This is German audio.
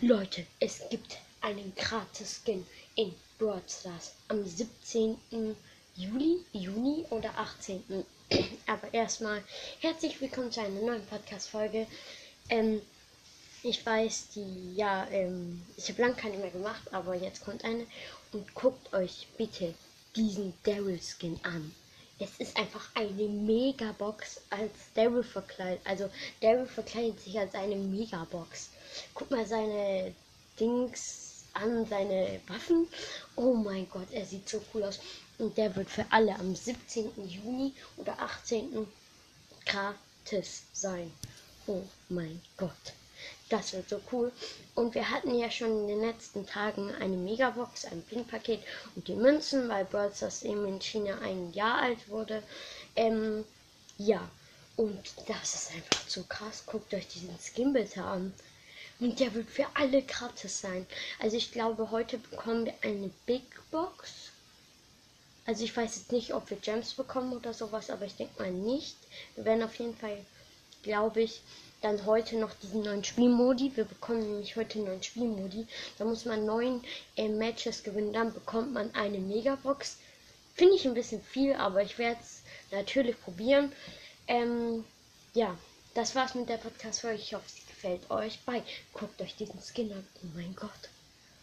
Leute, es gibt einen Gratis-Skin in Brawl Stars am 17. Juli, Juni oder 18. Aber erstmal herzlich willkommen zu einer neuen Podcast-Folge. Ähm, ich weiß, die, ja, ähm, ich habe lange keine mehr gemacht, aber jetzt kommt eine. Und guckt euch bitte diesen Daryl-Skin an. Es ist einfach eine Megabox als Daryl verkleidet. Also Daryl verkleidet sich als eine Megabox. Guck mal seine Dings an, seine Waffen. Oh mein Gott, er sieht so cool aus. Und der wird für alle am 17. Juni oder 18. gratis sein. Oh mein Gott. Das wird so cool. Und wir hatten ja schon in den letzten Tagen eine Megabox, ein Pin-Paket und die Münzen, weil Brawl Stars eben in China ein Jahr alt wurde. Ähm, ja. Und das ist einfach zu krass. Guckt euch diesen Skin bitte an. Und der wird für alle gratis sein. Also ich glaube, heute bekommen wir eine Big Box. Also ich weiß jetzt nicht, ob wir Gems bekommen oder sowas, aber ich denke mal nicht. Wir werden auf jeden Fall, glaube ich, dann heute noch diesen neuen Spielmodi. Wir bekommen nämlich heute einen neuen Spielmodi. Da muss man neun äh, Matches gewinnen. Dann bekommt man eine Megabox. Finde ich ein bisschen viel, aber ich werde es natürlich probieren. Ähm, ja, das war's mit der Podcast-Folge. Ich hoffe, es gefällt euch. Bye. Guckt euch diesen Skin an. Oh mein Gott.